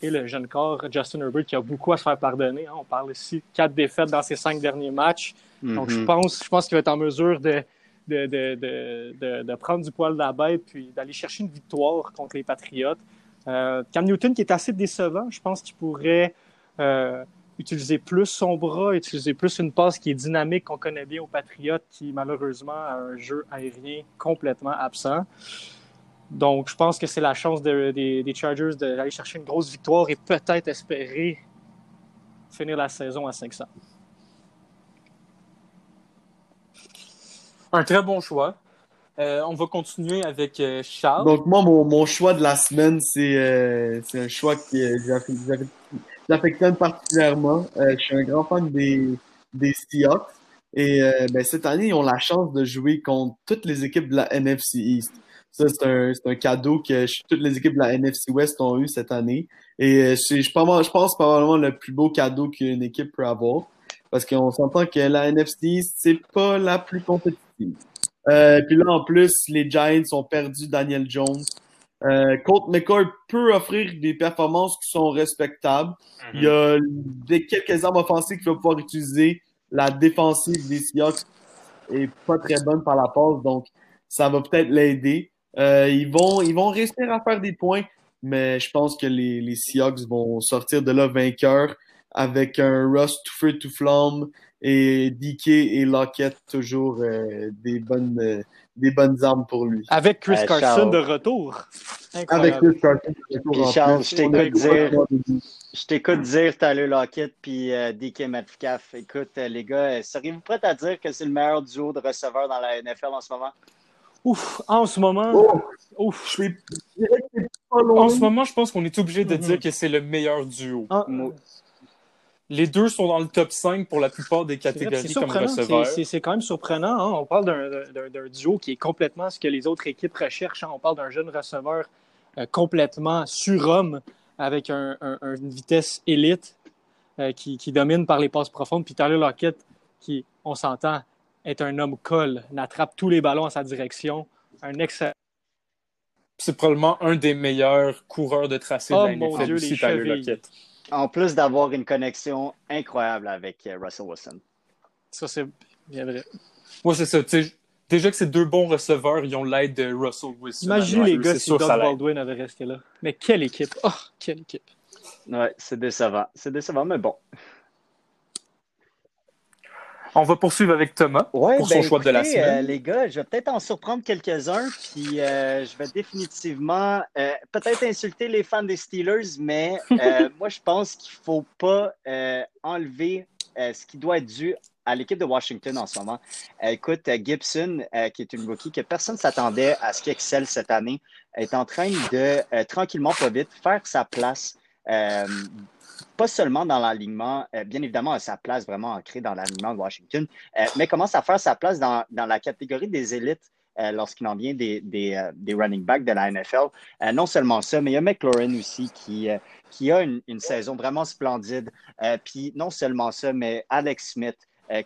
Speaker 3: et le jeune corps Justin Herbert qui a beaucoup à se faire pardonner. Hein. On parle ici quatre défaites dans ses cinq derniers matchs. Mm -hmm. Donc, je pense, je pense qu'il va être en mesure de, de, de, de, de prendre du poil de la bête puis d'aller chercher une victoire contre les Patriotes. Euh, Cam Newton qui est assez décevant, je pense qu'il pourrait euh, utiliser plus son bras, utiliser plus une passe qui est dynamique qu'on connaît bien aux Patriotes qui malheureusement a un jeu aérien complètement absent. Donc, je pense que c'est la chance de, de, des Chargers d'aller chercher une grosse victoire et peut-être espérer finir la saison à 500.
Speaker 1: Un très bon choix. Euh, on va continuer avec euh, Charles.
Speaker 4: Donc, moi, mon, mon, choix de la semaine, c'est euh, un choix qui j'affectionne particulièrement. Euh, je suis un grand fan des, des Seahawks. Et ben, cette année, ils ont la chance de jouer contre toutes les équipes de la NFC East. Ça, c'est un, un, cadeau que toutes les équipes de la NFC West ont eu cette année. Et je, je pense probablement le plus beau cadeau qu'une équipe peut avoir. Parce qu'on s'entend que la NFC c'est pas la plus compétitive. Euh, puis là, en plus, les Giants ont perdu Daniel Jones. Euh, Colt McCoy peut offrir des performances qui sont respectables. Mm -hmm. Il y a des, quelques armes offensives qu'il va pouvoir utiliser. La défensive des Seahawks est pas très bonne par la passe, donc ça va peut-être l'aider. Euh, ils, vont, ils vont réussir à faire des points, mais je pense que les, les Seahawks vont sortir de là vainqueurs avec un Russ tout feu tout flamme et DK et Lockett toujours euh, des bonnes euh, des bonnes armes pour lui.
Speaker 3: Avec Chris euh, Carson Charles. de retour.
Speaker 4: Incroyable. Avec Chris Carson de
Speaker 2: retour. Charles, je t'écoute dire, je t'écoute dire Tyler Lockett puis euh, DK Metcalf. Écoute, euh, les gars, seriez-vous prêts à dire que c'est le meilleur duo de receveurs dans la NFL en ce moment?
Speaker 3: Ouf, en ce moment,
Speaker 4: oh,
Speaker 3: ouf,
Speaker 4: je suis
Speaker 1: en ce moment, je pense qu'on est obligé de mm -hmm. dire que c'est le meilleur duo.
Speaker 3: Ah,
Speaker 1: les deux sont dans le top 5 pour la plupart des catégories comme receveurs.
Speaker 3: C'est quand même surprenant. Hein? On parle d'un duo qui est complètement ce que les autres équipes recherchent. Hein? On parle d'un jeune receveur euh, complètement surhomme avec un, un, une vitesse élite euh, qui, qui, domine par les passes profondes. Puis Tyler Lockett, qui, on s'entend, est un homme colle, n'attrape tous les ballons à sa direction. Un excellent.
Speaker 1: C'est probablement un des meilleurs coureurs de tracé
Speaker 3: oh,
Speaker 1: de la NFL aussi, Tyler Lockett.
Speaker 2: En plus d'avoir une connexion incroyable avec euh, Russell Wilson.
Speaker 3: Ça, c'est bien vrai.
Speaker 1: Moi, c'est ça. déjà que ces deux bons receveurs, ils ont l'aide de Russell Wilson.
Speaker 3: Imagine les gars si Doug Baldwin avait resté là. Mais quelle équipe! Oh, quelle équipe!
Speaker 2: Ouais, c'est décevant. C'est décevant, mais bon.
Speaker 1: On va poursuivre avec Thomas
Speaker 2: ouais,
Speaker 1: pour
Speaker 2: ben,
Speaker 1: son choix
Speaker 2: écoutez,
Speaker 1: de la semaine.
Speaker 2: Euh, les gars, je vais peut-être en surprendre quelques-uns, puis euh, je vais définitivement euh, peut-être insulter les fans des Steelers, mais moi, je pense qu'il ne faut pas enlever ce qui doit être dû à l'équipe de Washington en ce moment. écoute, Gibson, qui est une rookie que personne ne s'attendait à ce qu'il excelle cette année, est en train de, tranquillement, pas vite, faire sa place pas seulement dans l'alignement, bien évidemment, à sa place vraiment ancrée dans l'alignement de Washington, mais commence à faire sa place dans, dans la catégorie des élites euh, lorsqu'il en vient des, des, euh, des, running backs de la NFL. Euh, non seulement ça, mais il y a McLaurin aussi qui, qui a une, une, saison vraiment splendide. puis non seulement ça, mais Alex Smith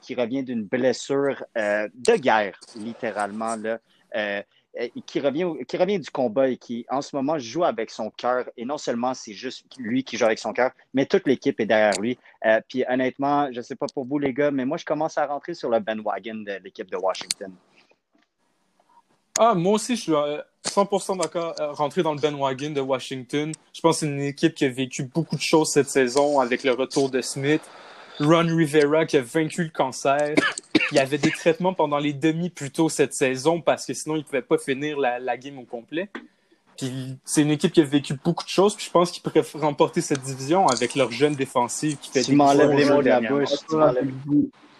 Speaker 2: qui revient d'une blessure de guerre, littéralement. Là, qui revient, qui revient du combat et qui, en ce moment, joue avec son cœur. Et non seulement c'est juste lui qui joue avec son cœur, mais toute l'équipe est derrière lui. puis honnêtement, je ne sais pas pour vous, les gars, mais moi, je commence à rentrer sur le bandwagon de l'équipe de Washington.
Speaker 1: Ah, moi aussi, je suis 100% euh, d'accord rentrer dans le bandwagon de Washington. Je pense que c'est une équipe qui a vécu beaucoup de choses cette saison avec le retour de Smith. Ron Rivera qui a vaincu le cancer. Il y avait des traitements pendant les demi plus tôt cette saison parce que sinon il ne pouvait pas finir la, la, game au complet. Puis c'est une équipe qui a vécu beaucoup de choses. Puis je pense qu'ils pourraient remporter cette division avec leur jeune défensive qui fait
Speaker 2: tu m'enlèves les mots de la bouche.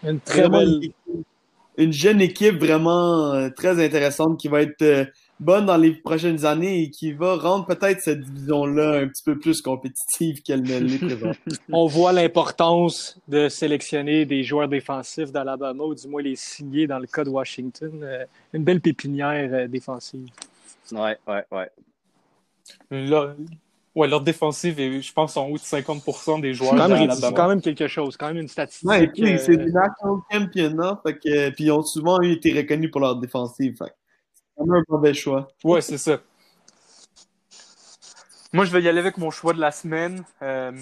Speaker 3: Une très belle
Speaker 4: une jeune équipe vraiment euh, très intéressante qui va être euh, bonne dans les prochaines années et qui va rendre peut-être cette division-là un petit peu plus compétitive qu'elle ne l'est présentement.
Speaker 3: On voit l'importance de sélectionner des joueurs défensifs d'Alabama ou du moins les signer dans le cas de Washington. Euh, une belle pépinière défensive.
Speaker 2: Ouais, ouais, ouais.
Speaker 1: Ouais, leur défensive est, je pense, en haut de 50% des joueurs.
Speaker 3: C'est quand, même quelque chose, quand même une statistique.
Speaker 4: Ouais, puis c'est du national championnat, fait que, puis ils ont souvent été reconnus pour leur défensive. Fait même un mauvais choix.
Speaker 1: Ouais, c'est ça. Moi, je vais y aller avec mon choix de la semaine. Euh,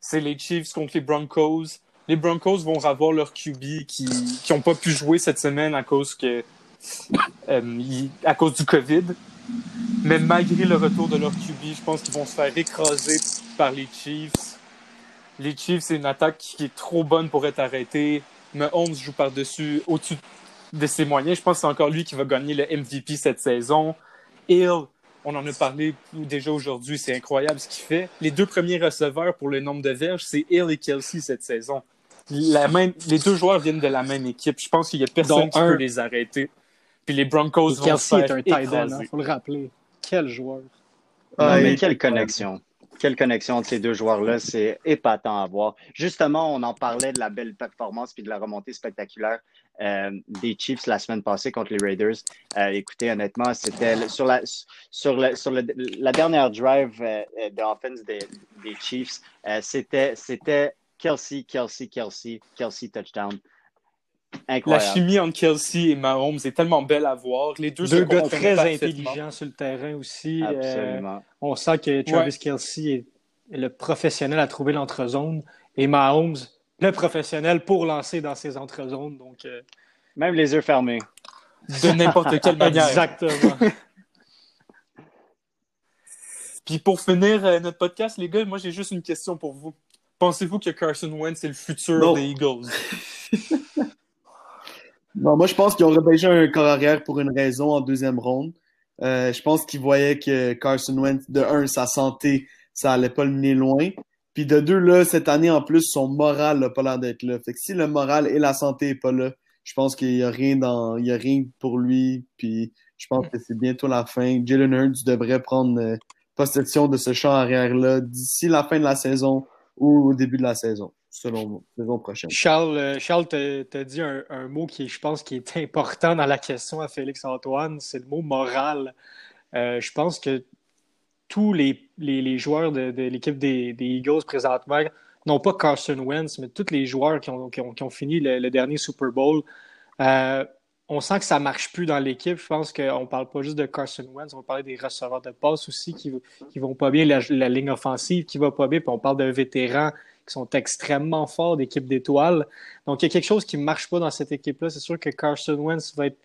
Speaker 1: c'est les Chiefs contre les Broncos. Les Broncos vont avoir leur QB qui n'ont pas pu jouer cette semaine à cause que euh, à cause du COVID. Mais malgré le retour de leur QB, je pense qu'ils vont se faire écraser par les Chiefs. Les Chiefs, c'est une attaque qui est trop bonne pour être arrêtée. Mais Holmes joue par-dessus, au-dessus de ses moyens. Je pense que c'est encore lui qui va gagner le MVP cette saison. Hill, on en a parlé déjà aujourd'hui, c'est incroyable ce qu'il fait. Les deux premiers receveurs pour le nombre de verges, c'est Hill et Kelsey cette saison. La même, les deux joueurs viennent de la même équipe. Je pense qu'il n'y a personne qui peut les arrêter. Puis les Broncos vont Kelsey est un tight end,
Speaker 3: il hein, faut le rappeler. Quel joueur.
Speaker 2: Ah, mais quelle connexion. Quelle connexion entre ces deux joueurs-là, c'est épatant à voir. Justement, on en parlait de la belle performance puis de la remontée spectaculaire euh, des Chiefs la semaine passée contre les Raiders. Euh, écoutez, honnêtement, c'était sur la sur, le, sur la dernière drive euh, d'offense des, des Chiefs, c'était c'était Kelsey, Kelsey, Kelsey, Kelsey touchdown.
Speaker 1: La chimie entre Kelsey et Mahomes est tellement belle à voir. Les deux,
Speaker 3: deux gars très intelligents sur le terrain aussi. Euh, Absolument. on sent que Travis Kelsey est le professionnel à trouver l'entrezone et Mahomes, le professionnel pour lancer dans ses entrezones. Donc, euh,
Speaker 2: Même les yeux fermés.
Speaker 1: De n'importe quelle manière.
Speaker 3: Exactement.
Speaker 1: Puis pour finir euh, notre podcast, les gars, moi j'ai juste une question pour vous. Pensez-vous que Carson Wentz est le futur des Eagles?
Speaker 4: Non, moi, je pense qu'ils ont repêché un corps arrière pour une raison en deuxième ronde. Euh, je pense qu'ils voyaient que Carson Wentz, de un, sa santé, ça allait pas le mener loin. Puis de deux, là, cette année, en plus, son moral n'a pas l'air d'être là. Fait que si le moral et la santé n'est pas là, je pense qu'il n'y a rien dans, il y a rien pour lui. Puis je pense que c'est bientôt la fin. Jalen Hurts devrait prendre euh, possession de ce champ arrière-là d'ici la fin de la saison ou au début de la saison selon saison prochaine.
Speaker 3: Charles, euh, Charles t'a dit un, mot qui, je pense, qui est important dans la question à Félix-Antoine, c'est le mot moral. Euh, je pense que tous les, joueurs de, l'équipe des, Eagles présentement, non pas Carson Wentz, mais tous les joueurs qui ont, fini le, dernier Super Bowl, euh, on sent que ça ne marche plus dans l'équipe. Je pense qu'on ne parle pas juste de Carson Wentz, on va parler des receveurs de passe aussi qui ne vont pas bien, la, ligne offensive qui va pas bien, puis on parle d'un vétéran qui sont extrêmement forts d'équipe d'étoiles. Donc, il y a quelque chose qui ne marche pas dans cette équipe-là. C'est sûr que Carson Wentz va être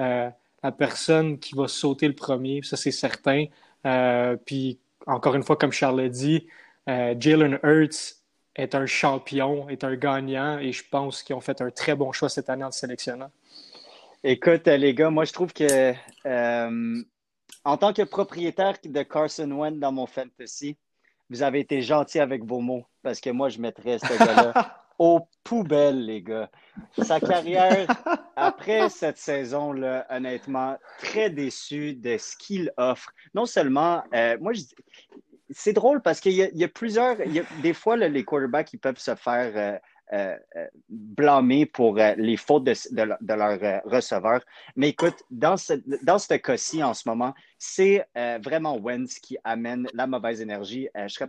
Speaker 3: euh, la personne qui va sauter le premier, ça c'est certain. Euh, puis, encore une fois, comme Charles l'a dit, euh, Jalen Hurts est un champion, est un gagnant, et je pense qu'ils ont fait un très bon choix cette année en sélectionnant.
Speaker 2: Écoute, les gars, moi je trouve que en tant que propriétaire de Carson Wentz dans mon fantasy, vous avez été gentil avec vos mots parce que moi, je mettrais ce gars-là aux poubelles, les gars. Sa carrière, après cette saison-là, honnêtement, très déçu de ce qu'il offre. Non seulement, euh, moi, c'est drôle parce qu'il y, a plusieurs, il y a, des fois, les quarterbacks, ils peuvent se faire euh, euh, euh, blâmer pour euh, les fautes de, de, leur receveur. Mais écoute, dans ce, dans ce cas-ci, en ce moment, c'est vraiment Wentz qui amène la mauvaise énergie. je serais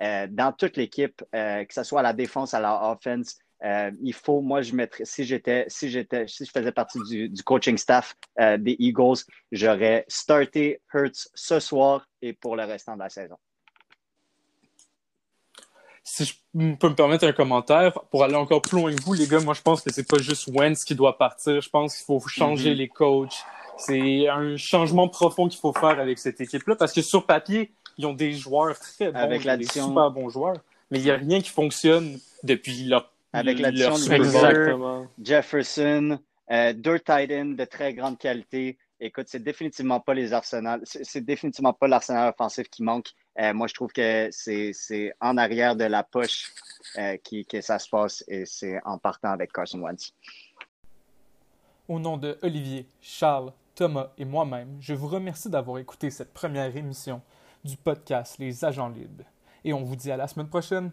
Speaker 2: dans toute l'équipe, que ce soit à la défense, à la offense, il faut, moi, je mettrais, si j'étais, si j'étais, si je faisais partie du, du coaching staff des Eagles, j'aurais starté Hurts ce soir et pour le restant de la saison
Speaker 1: si je peux me permettre un commentaire, pour aller encore plus loin que vous, les gars, moi je pense que c'est pas juste Wentz qui doit partir. Je pense qu'il faut changer mm-hmm. les coachs. C'est un changement profond qu'il faut faire avec cette équipe-là parce que sur papier, ils ont des joueurs très bons, avec des super bons joueurs, mais il n'y a rien qui fonctionne depuis leur
Speaker 2: avec l'addition de Jefferson, euh, deux de très grande qualité. Écoute, c'est définitivement pas les arsenals, c'est définitivement pas l'arsenal offensif qui manque. Euh, moi, je trouve que c'est en arrière de la poche euh, qui, que ça se passe et c'est en partant avec Carson Wentz.
Speaker 1: Au nom de Olivier, Charles, Thomas et moi-même, je vous remercie d'avoir écouté cette première émission du podcast Les Agents Libres. Et on vous dit à la semaine prochaine.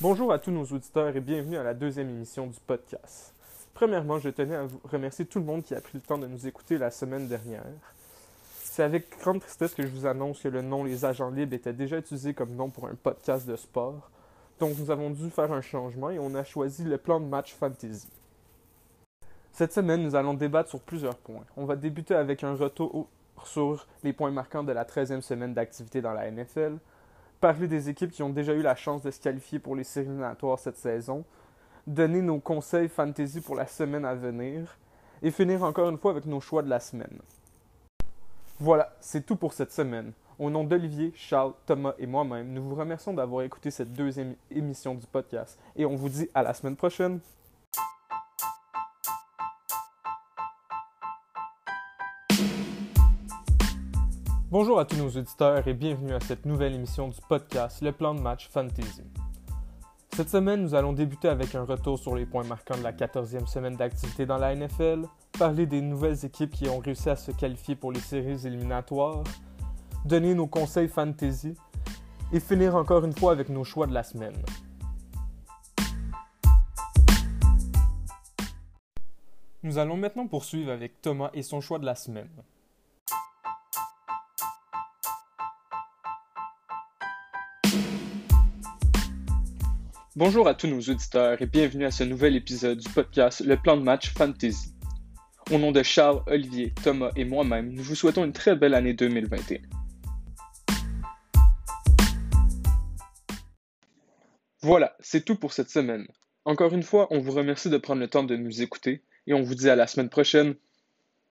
Speaker 1: Bonjour à tous nos auditeurs et bienvenue à la deuxième émission du podcast. Premièrement, je tenais à vous remercier tout le monde qui a pris le temps de nous écouter la semaine dernière. C'est avec grande tristesse que je vous annonce que le nom Les Agents Libres était déjà utilisé comme nom pour un podcast de sport. Donc nous avons dû faire un changement et on a choisi le plan de match fantasy. Cette semaine, nous allons débattre sur plusieurs points. On va débuter avec un retour sur les points marquants de la 13e semaine d'activité dans la NFL, parler des équipes qui ont déjà eu la chance de se qualifier pour les séries éliminatoires cette saison, donner nos conseils fantasy pour la semaine à venir, et finir encore une fois avec nos choix de la semaine. Voilà, c'est tout pour cette semaine. Au nom d'Olivier, Charles, Thomas et moi-même, nous vous remercions d'avoir écouté cette deuxième émission du podcast et on vous dit à la semaine prochaine. Bonjour à tous nos auditeurs et bienvenue à cette nouvelle émission du podcast Le plan de match Fantasy. Cette semaine, nous allons débuter avec un retour sur les points marquants de la 14e semaine d'activité dans la NFL, parler des nouvelles équipes qui ont réussi à se qualifier pour les séries éliminatoires, donner nos conseils fantasy et finir encore une fois avec nos choix de la semaine. Nous allons maintenant poursuivre avec Thomas et son choix de la semaine. Bonjour à tous nos auditeurs et bienvenue à ce nouvel épisode du podcast Le plan de match Fantasy. Au nom de Charles, Olivier, Thomas et moi-même, nous vous souhaitons une très belle année 2021. Voilà, c'est tout pour cette semaine. Encore une fois, on vous remercie de prendre le temps de nous écouter et on vous dit à la semaine prochaine.